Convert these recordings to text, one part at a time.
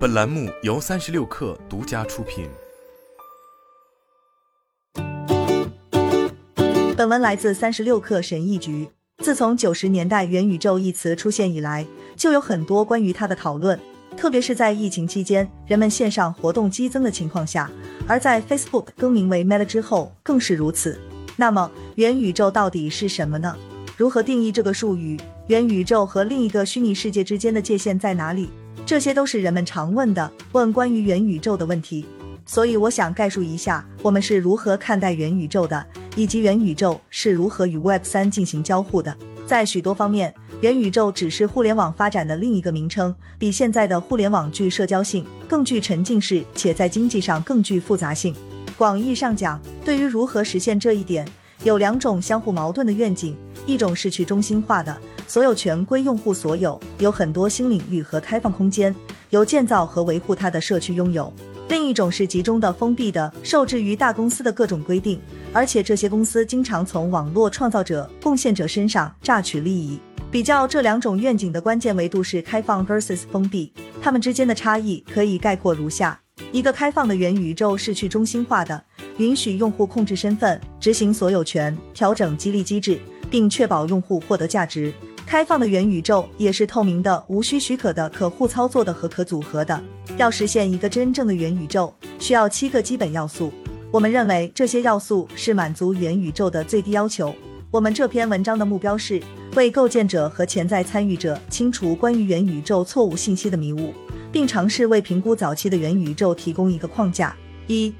本栏目由三十六氪独家出品。本文来自三十六氪神译局。自从九十年代“元宇宙”一词出现以来，就有很多关于它的讨论，特别是在疫情期间，人们线上活动激增的情况下，而在 Facebook 更名为 Meta 之后更是如此。那么，元宇宙到底是什么呢？如何定义这个术语？元宇宙和另一个虚拟世界之间的界限在哪里？这些都是人们常问的问关于元宇宙的问题。所以，我想概述一下我们是如何看待元宇宙的，以及元宇宙是如何与 Web 三进行交互的。在许多方面，元宇宙只是互联网发展的另一个名称，比现在的互联网具社交性，更具沉浸式，且在经济上更具复杂性。广义上讲，对于如何实现这一点。有两种相互矛盾的愿景，一种是去中心化的，所有权归用户所有，有很多新领域和开放空间，由建造和维护它的社区拥有；另一种是集中的、封闭的，受制于大公司的各种规定，而且这些公司经常从网络创造者、贡献者身上榨取利益。比较这两种愿景的关键维度是开放 versus 封闭，它们之间的差异可以概括如下：一个开放的元宇宙是去中心化的。允许用户控制身份、执行所有权、调整激励机制，并确保用户获得价值。开放的元宇宙也是透明的、无需许可的、可互操作的和可组合的。要实现一个真正的元宇宙，需要七个基本要素。我们认为这些要素是满足元宇宙的最低要求。我们这篇文章的目标是为构建者和潜在参与者清除关于元宇宙错误信息的迷雾，并尝试为评估早期的元宇宙提供一个框架。一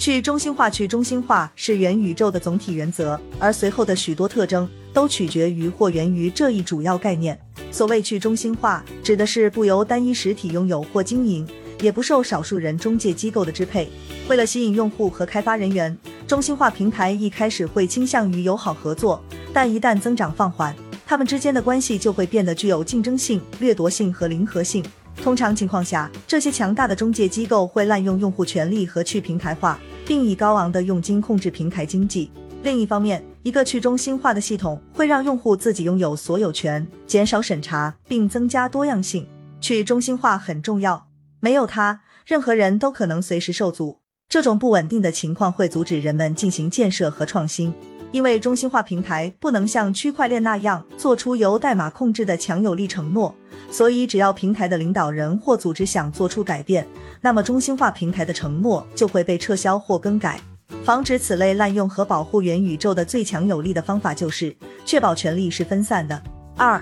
去中心化，去中心化是元宇宙的总体原则，而随后的许多特征都取决于或源于这一主要概念。所谓去中心化，指的是不由单一实体拥有或经营，也不受少数人中介机构的支配。为了吸引用户和开发人员，中心化平台一开始会倾向于友好合作，但一旦增长放缓，他们之间的关系就会变得具有竞争性、掠夺性和零和性。通常情况下，这些强大的中介机构会滥用用户权利和去平台化。并以高昂的佣金控制平台经济。另一方面，一个去中心化的系统会让用户自己拥有所有权，减少审查，并增加多样性。去中心化很重要，没有它，任何人都可能随时受阻。这种不稳定的情况会阻止人们进行建设和创新，因为中心化平台不能像区块链那样做出由代码控制的强有力承诺。所以，只要平台的领导人或组织想做出改变，那么中心化平台的承诺就会被撤销或更改。防止此类滥用和保护元宇宙的最强有力的方法就是确保权力是分散的。二、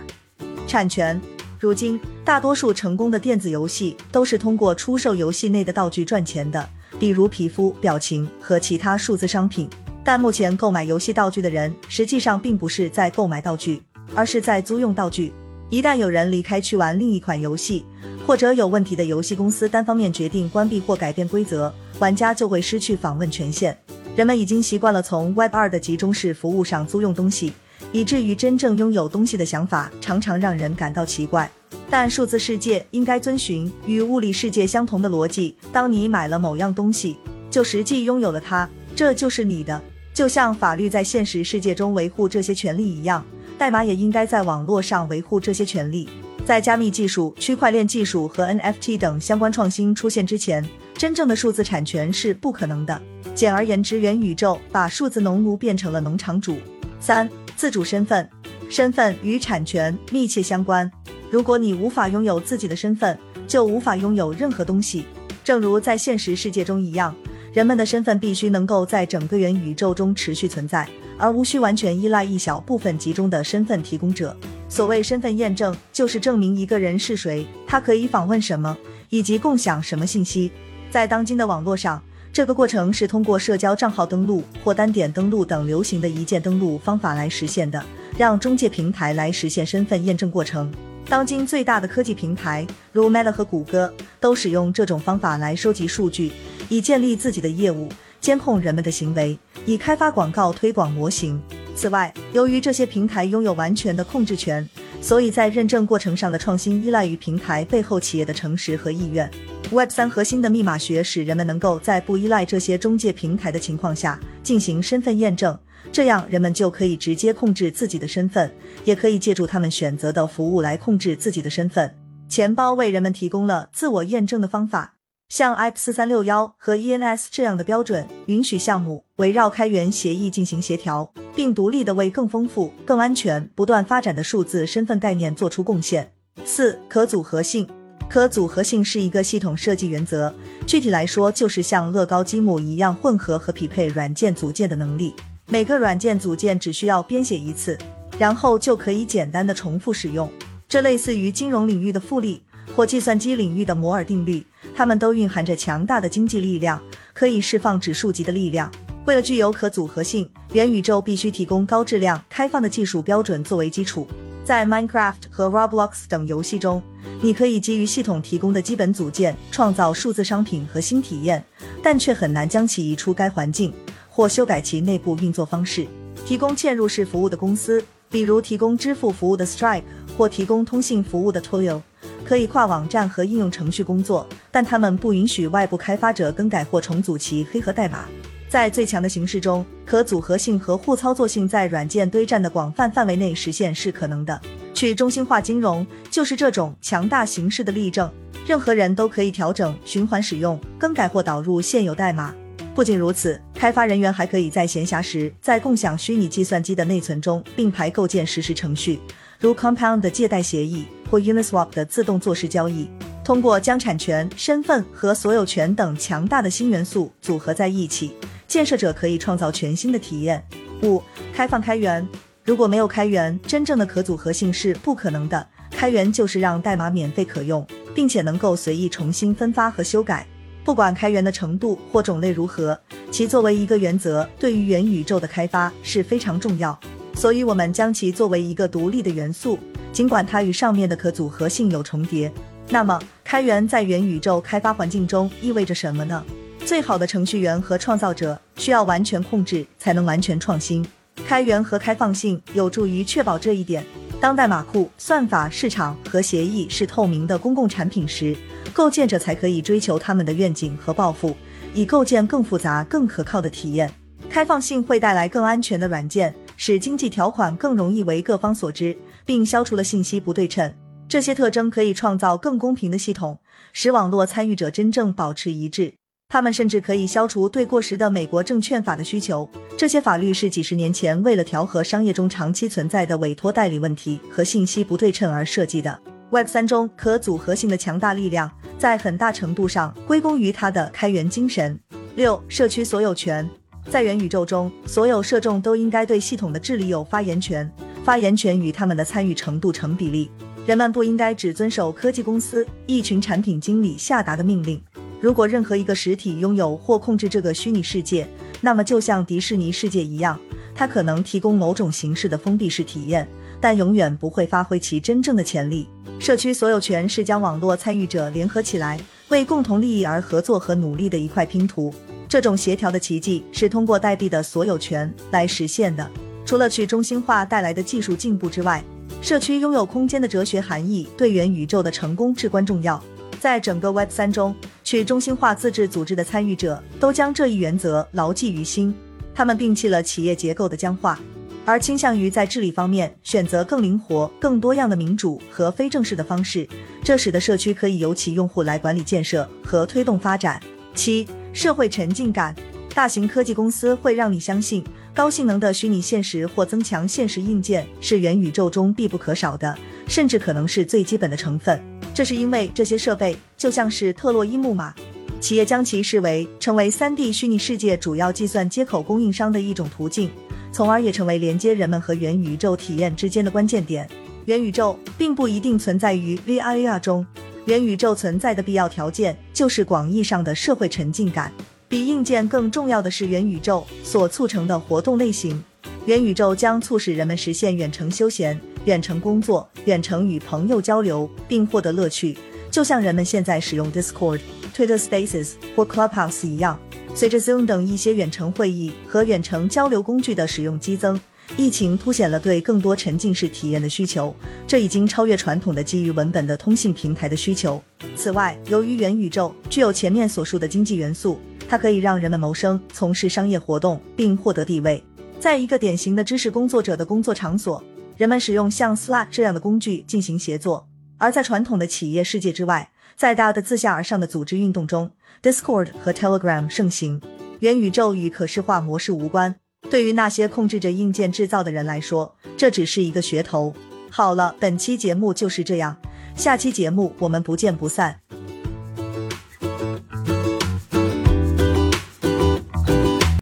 产权。如今，大多数成功的电子游戏都是通过出售游戏内的道具赚钱的，比如皮肤、表情和其他数字商品。但目前购买游戏道具的人实际上并不是在购买道具，而是在租用道具。一旦有人离开去玩另一款游戏，或者有问题的游戏公司单方面决定关闭或改变规则，玩家就会失去访问权限。人们已经习惯了从 Web 二的集中式服务上租用东西，以至于真正拥有东西的想法常常让人感到奇怪。但数字世界应该遵循与物理世界相同的逻辑：当你买了某样东西，就实际拥有了它，这就是你的。就像法律在现实世界中维护这些权利一样。代码也应该在网络上维护这些权利。在加密技术、区块链技术和 NFT 等相关创新出现之前，真正的数字产权是不可能的。简而言之，元宇宙把数字农奴变成了农场主。三、自主身份，身份与产权密切相关。如果你无法拥有自己的身份，就无法拥有任何东西。正如在现实世界中一样，人们的身份必须能够在整个元宇宙中持续存在。而无需完全依赖一小部分集中的身份提供者。所谓身份验证，就是证明一个人是谁，他可以访问什么，以及共享什么信息。在当今的网络上，这个过程是通过社交账号登录或单点登录等流行的一键登录方法来实现的，让中介平台来实现身份验证过程。当今最大的科技平台，如 Meta 和谷歌，都使用这种方法来收集数据，以建立自己的业务。监控人们的行为，以开发广告推广模型。此外，由于这些平台拥有完全的控制权，所以在认证过程上的创新依赖于平台背后企业的诚实和意愿。Web 三核心的密码学使人们能够在不依赖这些中介平台的情况下进行身份验证，这样人们就可以直接控制自己的身份，也可以借助他们选择的服务来控制自己的身份。钱包为人们提供了自我验证的方法。像 IP 四三六幺和 ENS 这样的标准，允许项目围绕开源协议进行协调，并独立的为更丰富、更安全、不断发展的数字身份概念做出贡献。四、可组合性。可组合性是一个系统设计原则，具体来说就是像乐高积木一样混合和匹配软件组件的能力。每个软件组件只需要编写一次，然后就可以简单的重复使用。这类似于金融领域的复利或计算机领域的摩尔定律。它们都蕴含着强大的经济力量，可以释放指数级的力量。为了具有可组合性，元宇宙必须提供高质量、开放的技术标准作为基础。在 Minecraft 和 Roblox 等游戏中，你可以基于系统提供的基本组件创造数字商品和新体验，但却很难将其移出该环境或修改其内部运作方式。提供嵌入式服务的公司，比如提供支付服务的 Stripe 或提供通信服务的 Twilio。可以跨网站和应用程序工作，但他们不允许外部开发者更改或重组其黑盒代码。在最强的形式中，可组合性和互操作性在软件堆栈的广泛范围内实现是可能的。去中心化金融就是这种强大形式的例证。任何人都可以调整、循环使用、更改或导入现有代码。不仅如此，开发人员还可以在闲暇时在共享虚拟计算机的内存中并排构建实时程序，如 Compound 的借贷协议。或 Uniswap 的自动做事交易，通过将产权、身份和所有权等强大的新元素组合在一起，建设者可以创造全新的体验。五、开放开源。如果没有开源，真正的可组合性是不可能的。开源就是让代码免费可用，并且能够随意重新分发和修改。不管开源的程度或种类如何，其作为一个原则，对于元宇宙的开发是非常重要。所以，我们将其作为一个独立的元素。尽管它与上面的可组合性有重叠，那么开源在元宇宙开发环境中意味着什么呢？最好的程序员和创造者需要完全控制，才能完全创新。开源和开放性有助于确保这一点。当代码库、算法、市场和协议是透明的公共产品时，构建者才可以追求他们的愿景和抱负，以构建更复杂、更可靠的体验。开放性会带来更安全的软件，使经济条款更容易为各方所知。并消除了信息不对称，这些特征可以创造更公平的系统，使网络参与者真正保持一致。他们甚至可以消除对过时的美国证券法的需求。这些法律是几十年前为了调和商业中长期存在的委托代理问题和信息不对称而设计的。Web 三中可组合性的强大力量，在很大程度上归功于它的开源精神。六、社区所有权，在元宇宙中，所有社众都应该对系统的治理有发言权。发言权与他们的参与程度成比例。人们不应该只遵守科技公司一群产品经理下达的命令。如果任何一个实体拥有或控制这个虚拟世界，那么就像迪士尼世界一样，它可能提供某种形式的封闭式体验，但永远不会发挥其真正的潜力。社区所有权是将网络参与者联合起来，为共同利益而合作和努力的一块拼图。这种协调的奇迹是通过代币的所有权来实现的。除了去中心化带来的技术进步之外，社区拥有空间的哲学含义对元宇宙的成功至关重要。在整个 Web 三中，去中心化自治组织的参与者都将这一原则牢记于心。他们摒弃了企业结构的僵化，而倾向于在治理方面选择更灵活、更多样的民主和非正式的方式。这使得社区可以由其用户来管理建设和推动发展。七、社会沉浸感。大型科技公司会让你相信。高性能的虚拟现实或增强现实硬件是元宇宙中必不可少的，甚至可能是最基本的成分。这是因为这些设备就像是特洛伊木马，企业将其视为成为 3D 虚拟世界主要计算接口供应商的一种途径，从而也成为连接人们和元宇宙体验之间的关键点。元宇宙并不一定存在于 VR 中，元宇宙存在的必要条件就是广义上的社会沉浸感。比硬件更重要的是元宇宙所促成的活动类型。元宇宙将促使人们实现远程休闲、远程工作、远程与朋友交流，并获得乐趣，就像人们现在使用 Discord、Twitter Spaces 或 Clubhouse 一样。随着 Zoom 等一些远程会议和远程交流工具的使用激增，疫情凸显了对更多沉浸式体验的需求，这已经超越传统的基于文本的通信平台的需求。此外，由于元宇宙具有前面所述的经济元素。它可以让人们谋生、从事商业活动并获得地位。在一个典型的知识工作者的工作场所，人们使用像 Slack 这样的工具进行协作。而在传统的企业世界之外，在大的自下而上的组织运动中，Discord 和 Telegram 盛行。元宇宙与可视化模式无关，对于那些控制着硬件制造的人来说，这只是一个噱头。好了，本期节目就是这样，下期节目我们不见不散。